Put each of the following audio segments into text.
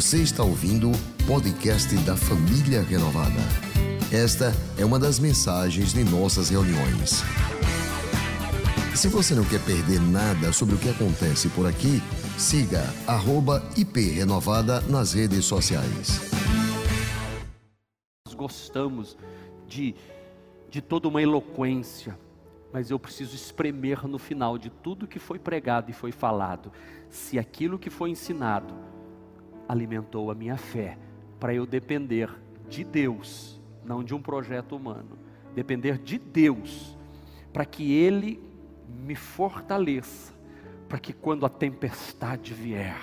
Você está ouvindo o podcast da Família Renovada. Esta é uma das mensagens de nossas reuniões. Se você não quer perder nada sobre o que acontece por aqui, siga @iprenovada nas redes sociais. Nós gostamos de, de toda uma eloquência, mas eu preciso espremer no final de tudo que foi pregado e foi falado, se aquilo que foi ensinado alimentou a minha fé, para eu depender de Deus, não de um projeto humano, depender de Deus, para que Ele me fortaleça, para que quando a tempestade vier,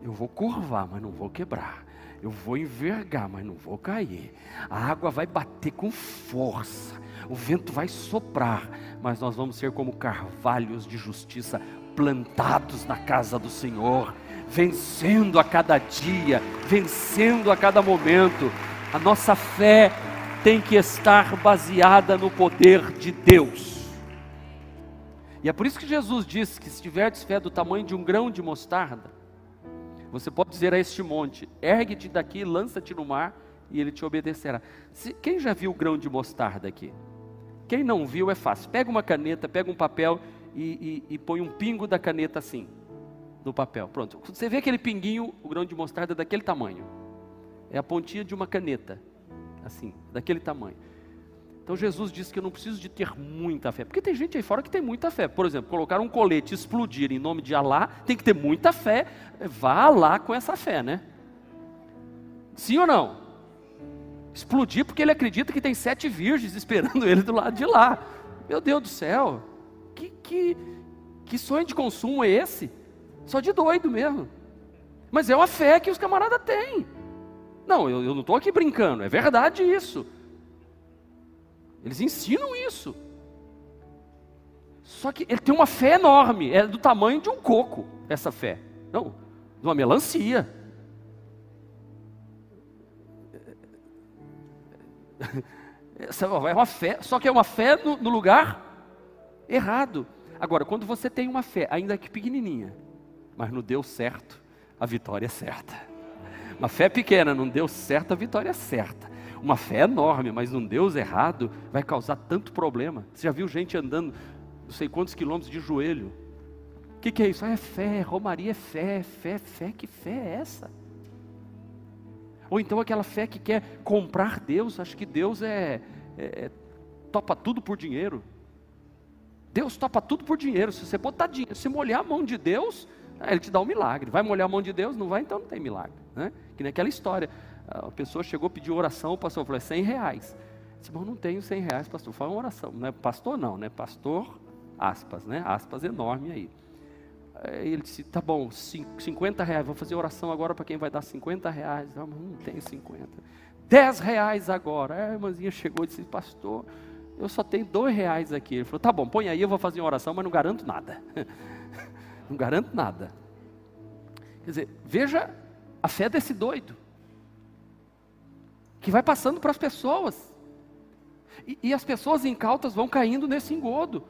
eu vou curvar, mas não vou quebrar. Eu vou envergar, mas não vou cair. A água vai bater com força. O vento vai soprar, mas nós vamos ser como carvalhos de justiça plantados na casa do Senhor, vencendo a cada dia, vencendo a cada momento. A nossa fé tem que estar baseada no poder de Deus. E é por isso que Jesus disse que se tiverdes fé do tamanho de um grão de mostarda, você pode dizer a este monte: ergue-te daqui, lança-te no mar, e ele te obedecerá. Se, quem já viu o grão de mostarda aqui? Quem não viu é fácil. Pega uma caneta, pega um papel e, e, e põe um pingo da caneta assim, no papel. Pronto. Você vê aquele pinguinho, o grão de mostarda daquele tamanho. É a pontinha de uma caneta, assim, daquele tamanho. Então Jesus disse que eu não preciso de ter muita fé, porque tem gente aí fora que tem muita fé. Por exemplo, colocar um colete e explodir em nome de Alá, tem que ter muita fé. Vá lá com essa fé, né? Sim ou não? Explodir porque ele acredita que tem sete virgens esperando ele do lado de lá. Meu Deus do céu, que, que, que sonho de consumo é esse? Só de doido mesmo. Mas é uma fé que os camaradas têm. Não, eu, eu não estou aqui brincando, é verdade isso. Eles ensinam isso. Só que ele tem uma fé enorme, é do tamanho de um coco, essa fé. Não, de uma melancia. Essa é uma fé, só que é uma fé no, no lugar errado. Agora, quando você tem uma fé, ainda que pequenininha, mas não deu certo, a vitória é certa. Uma fé pequena, não deu certo, a vitória é certa uma fé enorme, mas um Deus errado vai causar tanto problema. Você já viu gente andando não sei quantos quilômetros de joelho? O que, que, é isso? Ah, é fé, Romaria é fé, fé, fé, que fé é essa? Ou então aquela fé que quer comprar Deus, acho que Deus é, é, é topa tudo por dinheiro. Deus topa tudo por dinheiro. Se você botar dinheiro, se molhar a mão de Deus, ele te dá um milagre. Vai molhar a mão de Deus? Não vai, então não tem milagre. Né? Que naquela história, a pessoa chegou, pediu oração, o pastor falou, é 100 reais. disse, mas não tenho 100 reais, pastor. Fala uma oração. Não é pastor não, né? Pastor, aspas, né? Aspas enorme aí. aí ele disse, tá bom, 50 reais, vou fazer oração agora para quem vai dar 50 reais. Não, mas não tenho 50. 10 reais agora. Aí a irmãzinha chegou e disse, pastor, eu só tenho dois reais aqui. Ele falou, tá bom, põe aí, eu vou fazer uma oração, mas não garanto nada. não garanto nada. Quer dizer, veja a fé desse doido que vai passando para as pessoas. E, e, as pessoas incautas vão caindo nesse engodo.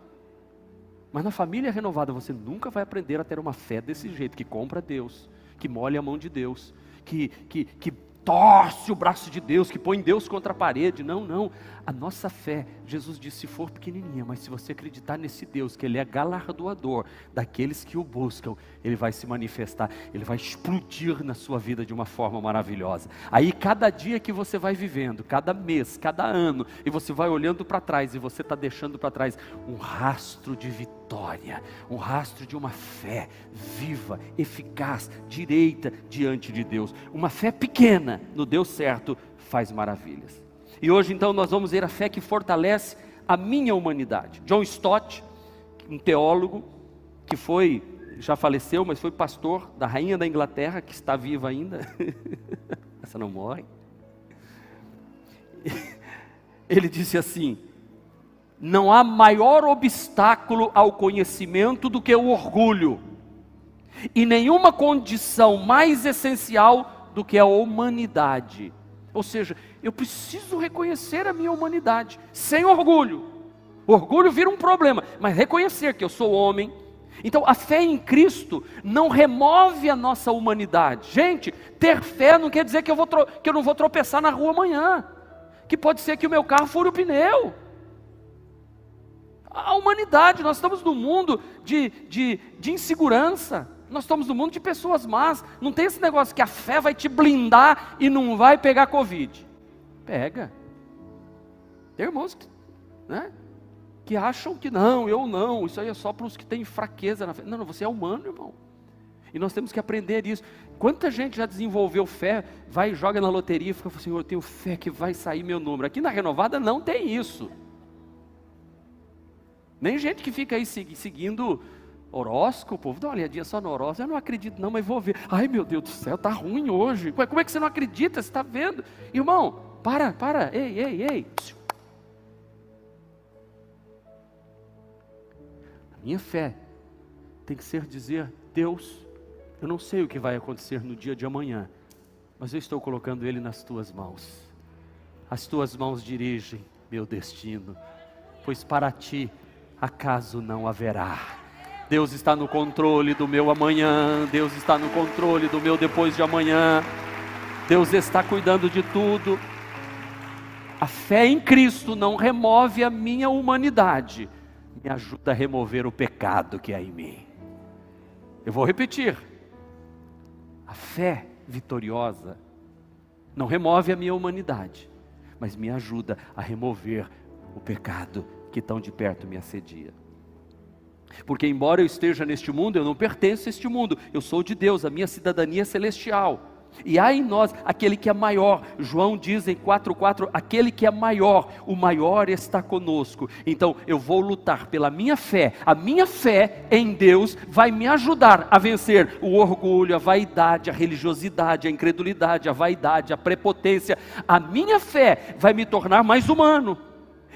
Mas na família renovada você nunca vai aprender a ter uma fé desse jeito, que compra Deus, que molha a mão de Deus, que, que, que torce o braço de Deus, que põe Deus contra a parede. Não, não. A nossa fé, Jesus disse, se for pequenininha, mas se você acreditar nesse Deus, que Ele é galardoador daqueles que o buscam, Ele vai se manifestar, Ele vai explodir na sua vida de uma forma maravilhosa. Aí, cada dia que você vai vivendo, cada mês, cada ano, e você vai olhando para trás, e você está deixando para trás um rastro de vitória, um rastro de uma fé viva, eficaz, direita diante de Deus. Uma fé pequena no Deus certo faz maravilhas. E hoje então nós vamos ver a fé que fortalece a minha humanidade. John Stott, um teólogo que foi, já faleceu, mas foi pastor da rainha da Inglaterra, que está viva ainda. Essa não morre. Ele disse assim: não há maior obstáculo ao conhecimento do que o orgulho, e nenhuma condição mais essencial do que a humanidade. Ou seja, eu preciso reconhecer a minha humanidade, sem orgulho. O orgulho vira um problema, mas reconhecer que eu sou homem, Então, a fé em Cristo não remove a nossa humanidade. Gente, ter fé não quer dizer que eu, vou que eu não vou tropeçar na rua amanhã, que pode ser que o meu carro fure o pneu. A humanidade, nós estamos num mundo de, de, de insegurança, nós estamos num mundo de pessoas más. Não tem esse negócio que a fé vai te blindar e não vai pegar Covid. Pega. Tem irmãos que, né, que acham que não, eu não, isso aí é só para os que têm fraqueza na fé. Não, não, você é humano, irmão. E nós temos que aprender isso. Quanta gente já desenvolveu fé, vai e joga na loteria e fica assim, eu tenho fé que vai sair meu número. Aqui na renovada não tem isso. Nem gente que fica aí seguindo horóscopo, uma olhadinha só no horóscopo, eu não acredito não, mas vou ver. Ai meu Deus do céu, tá ruim hoje. Como é que você não acredita? Você está vendo? Irmão, para, para, ei, ei, ei. A minha fé tem que ser dizer, Deus, eu não sei o que vai acontecer no dia de amanhã, mas eu estou colocando ele nas tuas mãos. As tuas mãos dirigem meu destino, pois para ti acaso não haverá. Deus está no controle do meu amanhã, Deus está no controle do meu depois de amanhã, Deus está cuidando de tudo. A fé em Cristo não remove a minha humanidade, me ajuda a remover o pecado que há em mim. Eu vou repetir: a fé vitoriosa não remove a minha humanidade, mas me ajuda a remover o pecado que tão de perto me assedia. Porque, embora eu esteja neste mundo, eu não pertenço a este mundo, eu sou de Deus, a minha cidadania é celestial. E há em nós aquele que é maior. João diz em 4,4: aquele que é maior, o maior está conosco. Então eu vou lutar pela minha fé. A minha fé em Deus vai me ajudar a vencer o orgulho, a vaidade, a religiosidade, a incredulidade, a vaidade, a prepotência. A minha fé vai me tornar mais humano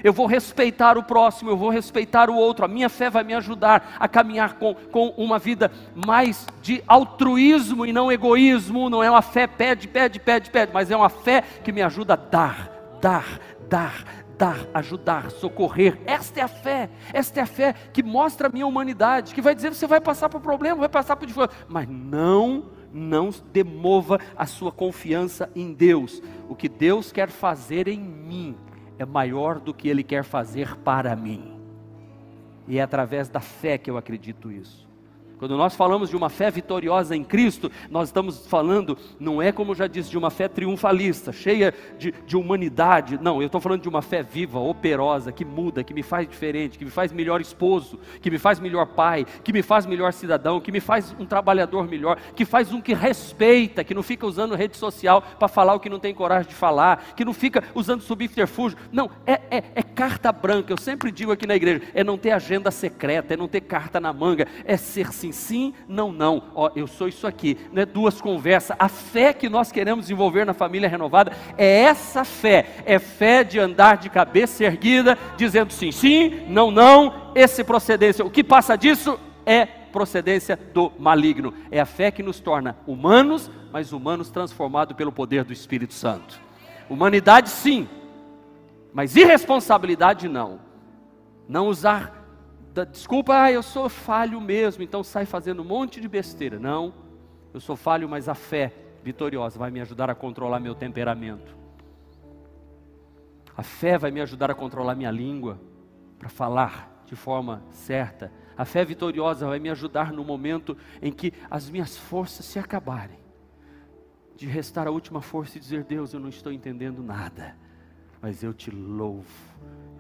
eu vou respeitar o próximo, eu vou respeitar o outro, a minha fé vai me ajudar a caminhar com, com uma vida mais de altruísmo e não egoísmo, não é uma fé pede, pede, pede, pede, mas é uma fé que me ajuda a dar, dar, dar, dar, ajudar, socorrer. Esta é a fé, esta é a fé que mostra a minha humanidade, que vai dizer você vai passar por problema, vai passar por dificuldade, mas não não demova a sua confiança em Deus. O que Deus quer fazer em mim é maior do que Ele quer fazer para mim. E é através da fé que eu acredito isso. Quando nós falamos de uma fé vitoriosa em Cristo, nós estamos falando, não é como já disse, de uma fé triunfalista, cheia de, de humanidade. Não, eu estou falando de uma fé viva, operosa, que muda, que me faz diferente, que me faz melhor esposo, que me faz melhor pai, que me faz melhor cidadão, que me faz um trabalhador melhor, que faz um que respeita, que não fica usando rede social para falar o que não tem coragem de falar, que não fica usando subterfúgio. Não, é, é, é carta branca. Eu sempre digo aqui na igreja: é não ter agenda secreta, é não ter carta na manga, é ser sincero sim, sim, não, não. Ó, eu sou isso aqui. Não é duas conversas. A fé que nós queremos desenvolver na família renovada é essa fé. É fé de andar de cabeça erguida, dizendo sim, sim, não, não. Esse procedência. O que passa disso é procedência do maligno. É a fé que nos torna humanos, mas humanos transformados pelo poder do Espírito Santo. Humanidade sim, mas irresponsabilidade não. Não usar da desculpa, ah, eu sou falho mesmo, então sai fazendo um monte de besteira. Não, eu sou falho, mas a fé vitoriosa vai me ajudar a controlar meu temperamento. A fé vai me ajudar a controlar minha língua, para falar de forma certa. A fé vitoriosa vai me ajudar no momento em que as minhas forças se acabarem, de restar a última força e dizer: Deus, eu não estou entendendo nada, mas eu te louvo,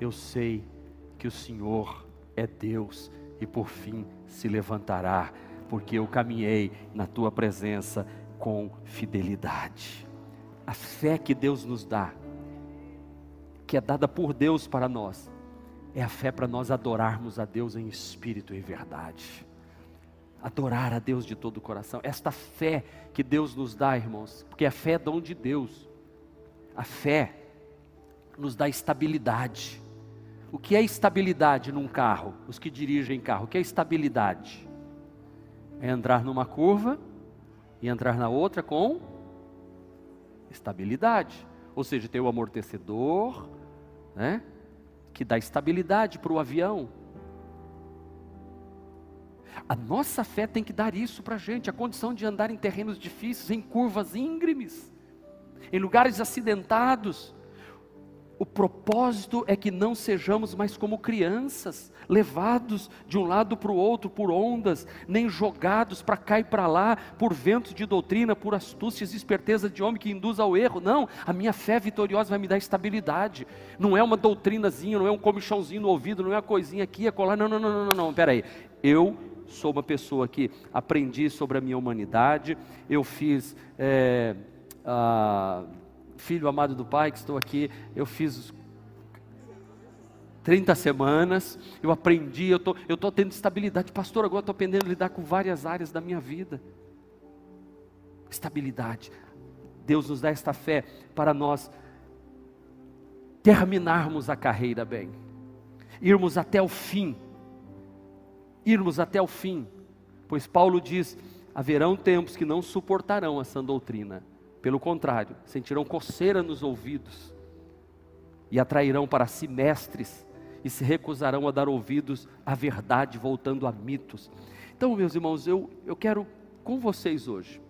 eu sei que o Senhor é Deus e por fim se levantará, porque eu caminhei na tua presença com fidelidade. A fé que Deus nos dá, que é dada por Deus para nós, é a fé para nós adorarmos a Deus em espírito e verdade. Adorar a Deus de todo o coração. Esta fé que Deus nos dá, irmãos, porque a fé é dom de Deus. A fé nos dá estabilidade. O que é estabilidade num carro? Os que dirigem carro, o que é estabilidade? É entrar numa curva e entrar na outra com estabilidade. Ou seja, ter o amortecedor, né? Que dá estabilidade para o avião. A nossa fé tem que dar isso para a gente, a condição de andar em terrenos difíceis, em curvas íngremes, em lugares acidentados. O propósito é que não sejamos mais como crianças, levados de um lado para o outro por ondas, nem jogados para cá e para lá por ventos de doutrina, por astúcias e esperteza de homem que induz ao erro. Não, a minha fé vitoriosa vai me dar estabilidade. Não é uma doutrinazinha, não é um comichãozinho no ouvido, não é uma coisinha aqui, a colar. Não, não, não, não, não, não. Peraí. Eu sou uma pessoa que aprendi sobre a minha humanidade, eu fiz. É, filho amado do Pai, que estou aqui, eu fiz 30 semanas, eu aprendi, eu tô, estou tendo estabilidade. Pastor, agora estou aprendendo a lidar com várias áreas da minha vida. Estabilidade. Deus nos dá esta fé para nós terminarmos a carreira bem, irmos até o fim, irmos até o fim, pois Paulo diz: haverão tempos que não suportarão essa doutrina, pelo contrário, sentirão coceira nos ouvidos e atrairão para si mestres e se recusarão a dar ouvidos à verdade, voltando a mitos. Então, meus irmãos, eu, eu quero com vocês hoje,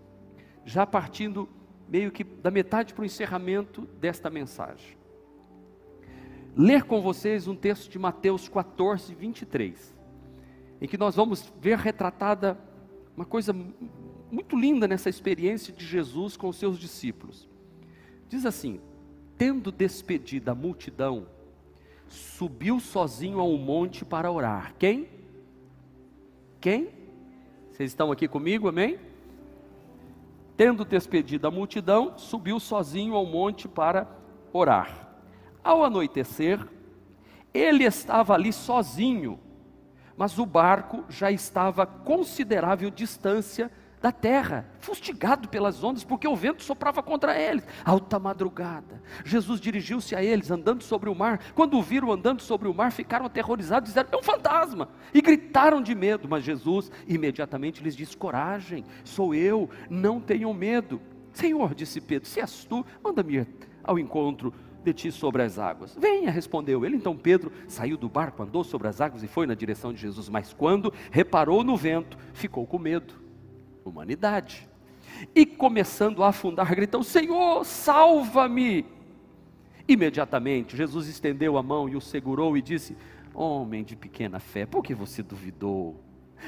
já partindo meio que da metade para o encerramento desta mensagem, ler com vocês um texto de Mateus 14, 23, em que nós vamos ver retratada uma coisa muito linda nessa experiência de Jesus com os seus discípulos. Diz assim: tendo despedido a multidão, subiu sozinho ao monte para orar. Quem? Quem? Vocês estão aqui comigo, amém? Tendo despedido a multidão, subiu sozinho ao monte para orar. Ao anoitecer, ele estava ali sozinho, mas o barco já estava a considerável distância da terra, fustigado pelas ondas, porque o vento soprava contra eles. Alta madrugada, Jesus dirigiu-se a eles, andando sobre o mar. Quando o viram andando sobre o mar, ficaram aterrorizados, disseram: É um fantasma! E gritaram de medo. Mas Jesus imediatamente lhes disse: Coragem, sou eu, não tenham medo. Senhor, disse Pedro, se és tu, manda-me ao encontro de ti sobre as águas. Venha, respondeu ele. Então Pedro saiu do barco, andou sobre as águas e foi na direção de Jesus. Mas quando reparou no vento, ficou com medo humanidade. E começando a afundar, gritou: Senhor, salva-me! Imediatamente, Jesus estendeu a mão e o segurou e disse: Homem de pequena fé, por que você duvidou?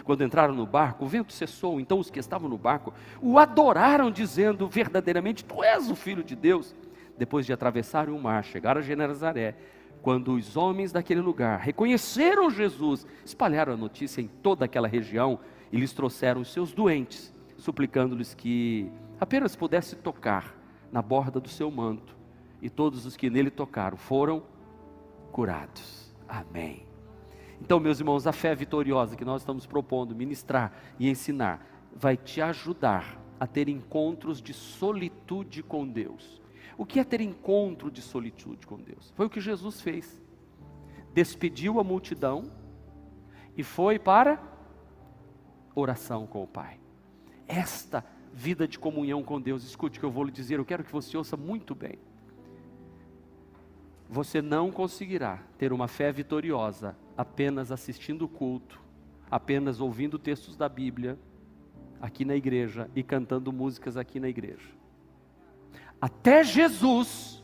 Quando entraram no barco, o vento cessou, então os que estavam no barco o adoraram, dizendo: Verdadeiramente, tu és o filho de Deus. Depois de atravessarem o mar, chegaram a Genezaré. Quando os homens daquele lugar reconheceram Jesus, espalharam a notícia em toda aquela região e lhes trouxeram os seus doentes suplicando-lhes que apenas pudesse tocar na borda do seu manto, e todos os que nele tocaram foram curados. Amém. Então, meus irmãos, a fé vitoriosa que nós estamos propondo ministrar e ensinar vai te ajudar a ter encontros de solitude com Deus. O que é ter encontro de solitude com Deus? Foi o que Jesus fez. Despediu a multidão e foi para oração com o Pai esta vida de comunhão com Deus. Escute o que eu vou lhe dizer, eu quero que você ouça muito bem. Você não conseguirá ter uma fé vitoriosa apenas assistindo o culto, apenas ouvindo textos da Bíblia aqui na igreja e cantando músicas aqui na igreja. Até Jesus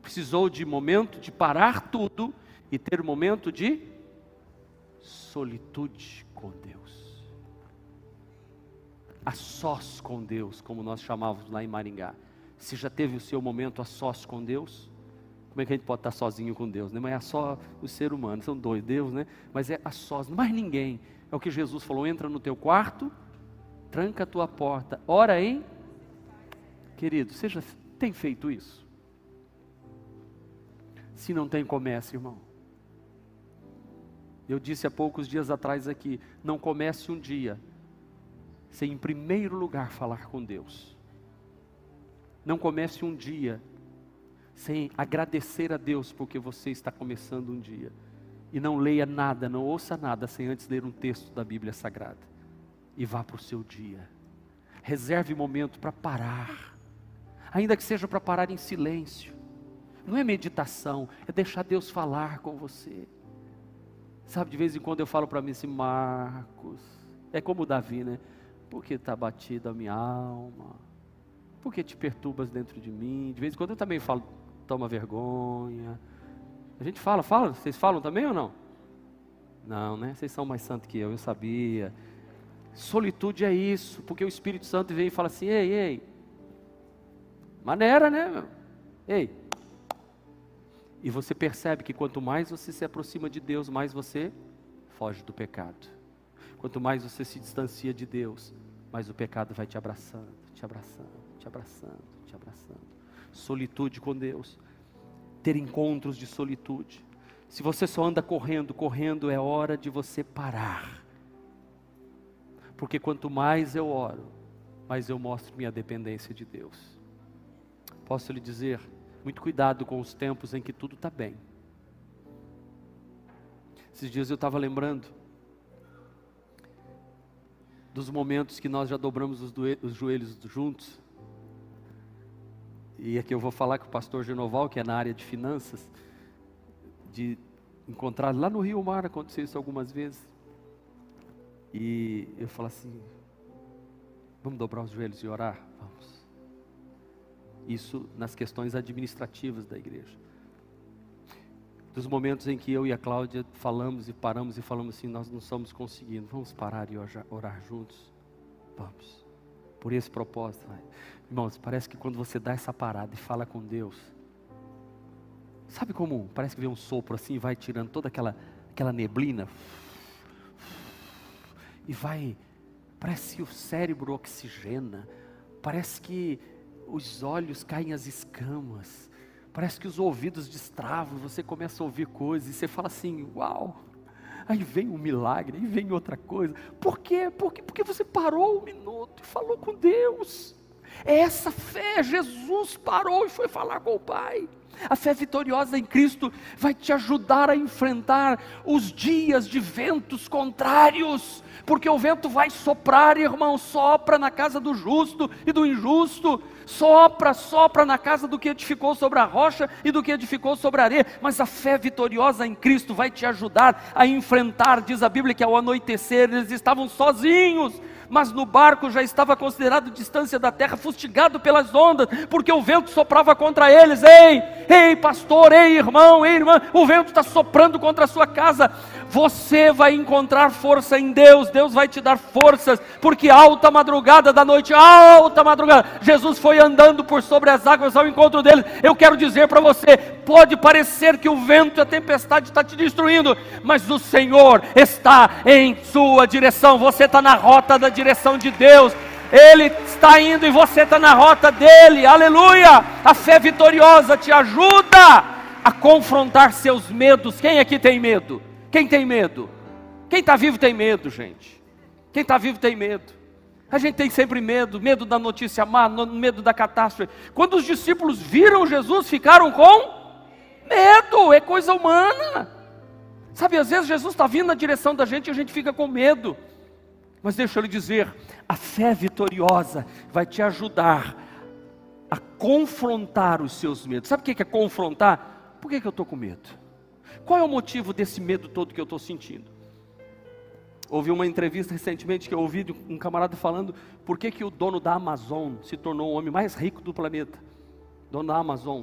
precisou de momento de parar tudo e ter momento de solitude com Deus a sós com Deus, como nós chamávamos lá em Maringá. Se já teve o seu momento a sós com Deus, como é que a gente pode estar sozinho com Deus? Né? Mas é só o ser humano, são dois, Deus, né? Mas é a sós, mais ninguém. É o que Jesus falou: entra no teu quarto, tranca a tua porta, ora em. Querido, você já tem feito isso? Se não tem, comece, irmão. Eu disse há poucos dias atrás aqui: não comece um dia sem em primeiro lugar falar com Deus. Não comece um dia sem agradecer a Deus porque você está começando um dia. E não leia nada, não ouça nada sem antes ler um texto da Bíblia Sagrada. E vá para o seu dia. Reserve momento para parar. Ainda que seja para parar em silêncio. Não é meditação, é deixar Deus falar com você. Sabe, de vez em quando eu falo para mim assim, Marcos, é como o Davi, né? Por que está batida a minha alma? Por que te perturbas dentro de mim? De vez em quando eu também falo, toma vergonha. A gente fala, fala, vocês falam também ou não? Não, né? Vocês são mais santos que eu, eu sabia. Solitude é isso, porque o Espírito Santo vem e fala assim: ei, ei, maneira, né? Ei. E você percebe que quanto mais você se aproxima de Deus, mais você foge do pecado. Quanto mais você se distancia de Deus, mais o pecado vai te abraçando, te abraçando, te abraçando, te abraçando. Solitude com Deus. Ter encontros de solitude. Se você só anda correndo, correndo, é hora de você parar porque quanto mais eu oro, mais eu mostro minha dependência de Deus. Posso lhe dizer, muito cuidado com os tempos em que tudo está bem. Esses dias eu estava lembrando dos momentos que nós já dobramos os, os joelhos juntos. E aqui eu vou falar com o pastor Genoval, que é na área de finanças, de encontrar lá no Rio Mar, aconteceu isso algumas vezes. E eu falo assim: vamos dobrar os joelhos e orar? Vamos. Isso nas questões administrativas da igreja. Dos momentos em que eu e a Cláudia falamos e paramos e falamos assim: nós não estamos conseguindo, vamos parar e orar juntos? Vamos. Por esse propósito. Vai. Irmãos, parece que quando você dá essa parada e fala com Deus, sabe como parece que vem um sopro assim e vai tirando toda aquela, aquela neblina e vai, parece que o cérebro oxigena, parece que os olhos caem as escamas, parece que os ouvidos destravam, você começa a ouvir coisas e você fala assim: Uau! Aí vem um milagre, aí vem outra coisa. Por quê? Porque, porque você parou um minuto e falou com Deus. É essa fé, Jesus parou e foi falar com o Pai. A fé vitoriosa em Cristo vai te ajudar a enfrentar os dias de ventos contrários, porque o vento vai soprar, irmão, sopra na casa do justo e do injusto, sopra, sopra na casa do que edificou sobre a rocha e do que edificou sobre a areia, mas a fé vitoriosa em Cristo vai te ajudar a enfrentar, diz a Bíblia que ao anoitecer eles estavam sozinhos, mas no barco já estava considerado distância da terra, fustigado pelas ondas, porque o vento soprava contra eles. Ei, ei, pastor, ei, irmão, ei, irmã, o vento está soprando contra a sua casa. Você vai encontrar força em Deus, Deus vai te dar forças, porque alta madrugada da noite, alta madrugada, Jesus foi andando por sobre as águas ao encontro dele. Eu quero dizer para você: pode parecer que o vento e a tempestade está te destruindo, mas o Senhor está em sua direção, você está na rota da direção de Deus. Ele está indo e você está na rota dele, aleluia! A fé vitoriosa te ajuda a confrontar seus medos. Quem aqui tem medo? Quem tem medo? Quem está vivo tem medo, gente. Quem está vivo tem medo. A gente tem sempre medo, medo da notícia má, medo da catástrofe. Quando os discípulos viram Jesus, ficaram com medo, é coisa humana. Sabe, às vezes Jesus está vindo na direção da gente e a gente fica com medo. Mas deixa eu lhe dizer, a fé vitoriosa vai te ajudar a confrontar os seus medos. Sabe o que é confrontar? Por que, que eu estou com medo? Qual é o motivo desse medo todo que eu estou sentindo? Houve uma entrevista recentemente que eu ouvi de um camarada falando por que, que o dono da Amazon se tornou o homem mais rico do planeta. Dono da Amazon.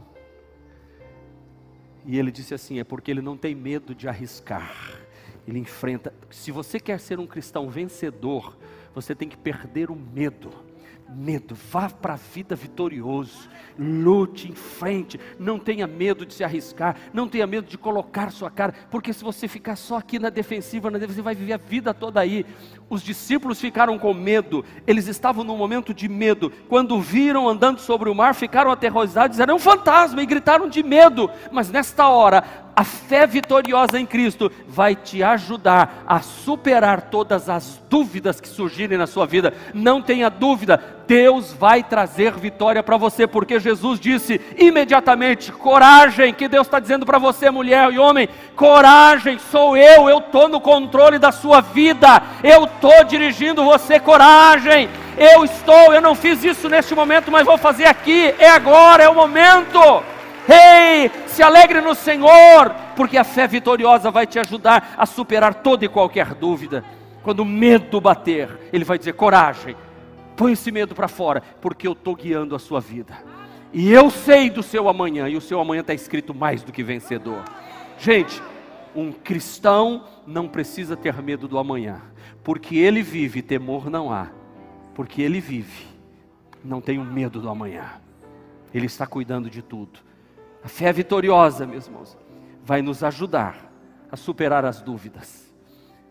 E ele disse assim: é porque ele não tem medo de arriscar. Ele enfrenta. Se você quer ser um cristão vencedor, você tem que perder o medo medo, vá para a vida vitorioso, lute em frente, não tenha medo de se arriscar, não tenha medo de colocar sua cara, porque se você ficar só aqui na defensiva, na defensiva, vai viver a vida toda aí. Os discípulos ficaram com medo, eles estavam num momento de medo, quando viram andando sobre o mar, ficaram aterrorizados, eram um fantasma e gritaram de medo, mas nesta hora, a fé vitoriosa em Cristo vai te ajudar a superar todas as dúvidas que surgirem na sua vida. Não tenha dúvida, Deus vai trazer vitória para você, porque Jesus disse imediatamente: coragem, que Deus está dizendo para você, mulher e homem, coragem, sou eu, eu estou no controle da sua vida, eu estou dirigindo você, coragem. Eu estou, eu não fiz isso neste momento, mas vou fazer aqui, é agora, é o momento. Ei, hey, se alegre no Senhor, Porque a fé vitoriosa vai te ajudar a superar toda e qualquer dúvida. Quando o medo bater, ele vai dizer: coragem, põe esse medo para fora, porque eu estou guiando a sua vida. E eu sei do seu amanhã, e o seu amanhã está escrito mais do que vencedor. Gente, um cristão não precisa ter medo do amanhã, porque ele vive, temor não há, porque ele vive, não tenho medo do amanhã, ele está cuidando de tudo. A fé vitoriosa, meus irmãos, vai nos ajudar a superar as dúvidas.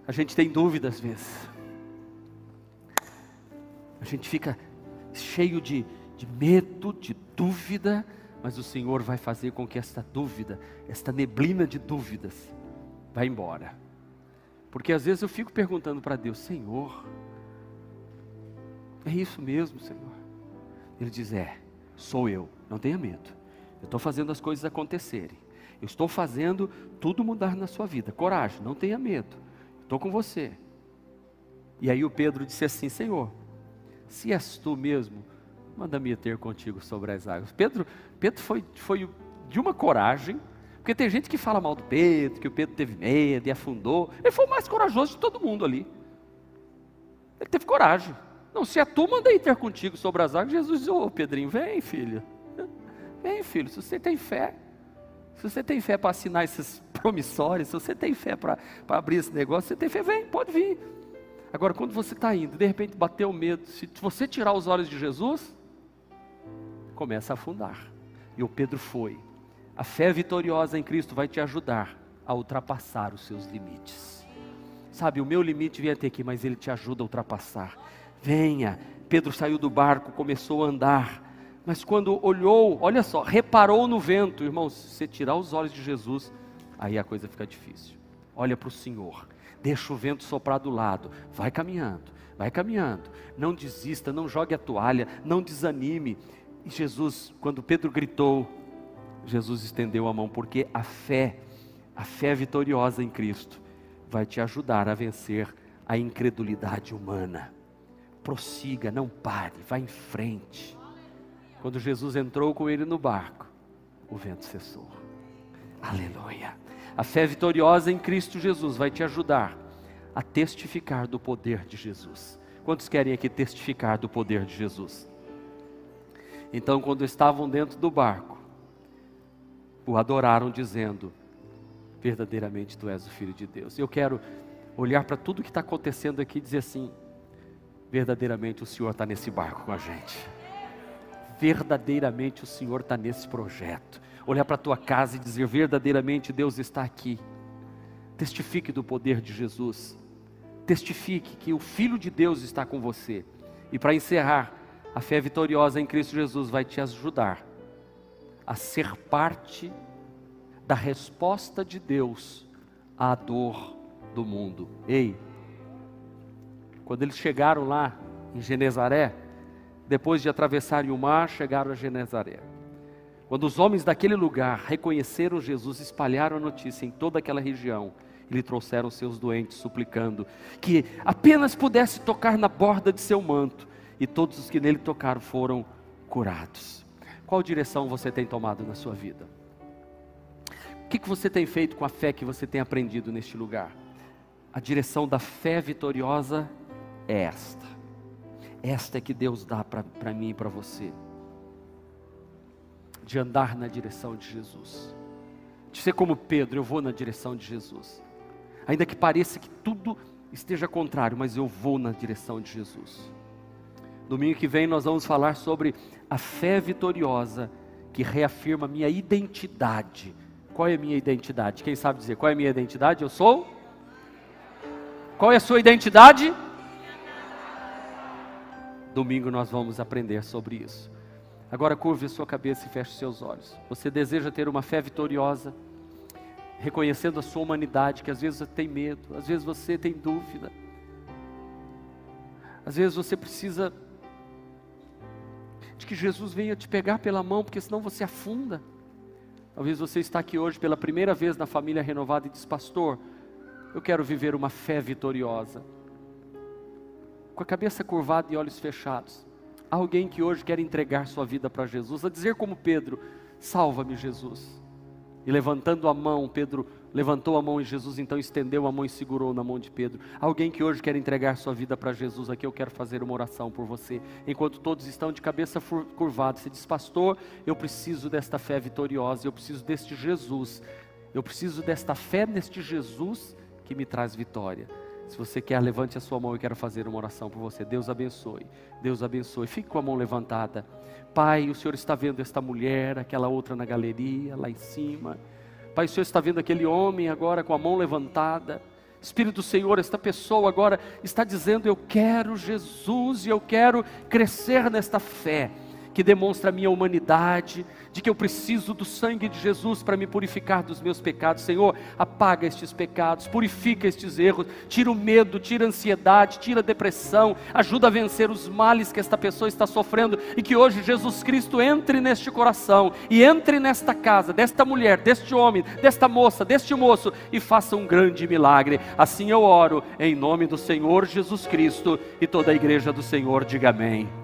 A gente tem dúvidas às vezes, a gente fica cheio de, de medo, de dúvida, mas o Senhor vai fazer com que esta dúvida, esta neblina de dúvidas, vá embora. Porque às vezes eu fico perguntando para Deus, Senhor, é isso mesmo, Senhor? Ele diz: É, sou eu, não tenha medo. Eu estou fazendo as coisas acontecerem. Eu estou fazendo tudo mudar na sua vida. Coragem, não tenha medo. Estou com você. E aí o Pedro disse assim: Senhor, se és tu mesmo, manda-me ter contigo sobre as águas. Pedro, Pedro foi, foi de uma coragem, porque tem gente que fala mal do Pedro, que o Pedro teve medo e afundou. Ele foi o mais corajoso de todo mundo ali. Ele teve coragem. Não, se é tu, manda ir ter contigo sobre as águas. Jesus disse, ô oh, Pedrinho, vem filho. Vem filho, se você tem fé, se você tem fé para assinar esses promissórios, se você tem fé para abrir esse negócio, você tem fé, vem, pode vir. Agora, quando você está indo, de repente bateu o medo, se você tirar os olhos de Jesus, começa a afundar. E o Pedro foi. A fé vitoriosa em Cristo vai te ajudar a ultrapassar os seus limites. Sabe, o meu limite vem até aqui, mas ele te ajuda a ultrapassar. Venha. Pedro saiu do barco, começou a andar. Mas quando olhou, olha só, reparou no vento, irmãos, se você tirar os olhos de Jesus, aí a coisa fica difícil. Olha para o Senhor, deixa o vento soprar do lado, vai caminhando, vai caminhando. Não desista, não jogue a toalha, não desanime. E Jesus, quando Pedro gritou, Jesus estendeu a mão, porque a fé, a fé vitoriosa em Cristo, vai te ajudar a vencer a incredulidade humana. Prossiga, não pare, vá em frente. Quando Jesus entrou com ele no barco, o vento cessou. Aleluia. A fé vitoriosa em Cristo Jesus vai te ajudar a testificar do poder de Jesus. Quantos querem aqui testificar do poder de Jesus? Então, quando estavam dentro do barco, o adoraram, dizendo: Verdadeiramente tu és o Filho de Deus. Eu quero olhar para tudo que está acontecendo aqui e dizer assim: Verdadeiramente o Senhor está nesse barco com a gente. Verdadeiramente o Senhor está nesse projeto. Olhar para a tua casa e dizer: Verdadeiramente Deus está aqui. Testifique do poder de Jesus. Testifique que o Filho de Deus está com você. E para encerrar, a fé vitoriosa em Cristo Jesus vai te ajudar a ser parte da resposta de Deus à dor do mundo. Ei, quando eles chegaram lá em Genezaré, depois de atravessarem o mar, chegaram a Genezaré. Quando os homens daquele lugar reconheceram Jesus, espalharam a notícia em toda aquela região e lhe trouxeram seus doentes, suplicando que apenas pudesse tocar na borda de seu manto e todos os que nele tocaram foram curados. Qual direção você tem tomado na sua vida? O que, que você tem feito com a fé que você tem aprendido neste lugar? A direção da fé vitoriosa é esta. Esta é que Deus dá para mim e para você. De andar na direção de Jesus. De ser como Pedro, eu vou na direção de Jesus. Ainda que pareça que tudo esteja contrário, mas eu vou na direção de Jesus. Domingo que vem nós vamos falar sobre a fé vitoriosa que reafirma minha identidade. Qual é a minha identidade? Quem sabe dizer qual é a minha identidade? Eu sou? Qual é a sua identidade? Domingo nós vamos aprender sobre isso. Agora curve a sua cabeça e feche seus olhos. Você deseja ter uma fé vitoriosa, reconhecendo a sua humanidade, que às vezes você tem medo, às vezes você tem dúvida, às vezes você precisa de que Jesus venha te pegar pela mão, porque senão você afunda. Talvez você está aqui hoje pela primeira vez na família renovada e diz, pastor, eu quero viver uma fé vitoriosa. Com a cabeça curvada e olhos fechados. Há alguém que hoje quer entregar sua vida para Jesus, a dizer como Pedro, salva-me Jesus. E levantando a mão, Pedro levantou a mão e Jesus então estendeu a mão e segurou na mão de Pedro. Alguém que hoje quer entregar sua vida para Jesus aqui, eu quero fazer uma oração por você. Enquanto todos estão de cabeça curvada, você diz, pastor, eu preciso desta fé vitoriosa, eu preciso deste Jesus, eu preciso desta fé neste Jesus que me traz vitória. Se você quer, levante a sua mão e quero fazer uma oração por você. Deus abençoe. Deus abençoe. Fique com a mão levantada. Pai, o Senhor está vendo esta mulher, aquela outra na galeria, lá em cima. Pai, o Senhor está vendo aquele homem agora com a mão levantada. Espírito do Senhor, esta pessoa agora está dizendo: Eu quero Jesus e eu quero crescer nesta fé que demonstra a minha humanidade, de que eu preciso do sangue de Jesus para me purificar dos meus pecados. Senhor, apaga estes pecados, purifica estes erros, tira o medo, tira a ansiedade, tira a depressão, ajuda a vencer os males que esta pessoa está sofrendo e que hoje Jesus Cristo entre neste coração e entre nesta casa, desta mulher, deste homem, desta moça, deste moço e faça um grande milagre. Assim eu oro em nome do Senhor Jesus Cristo e toda a igreja do Senhor diga amém.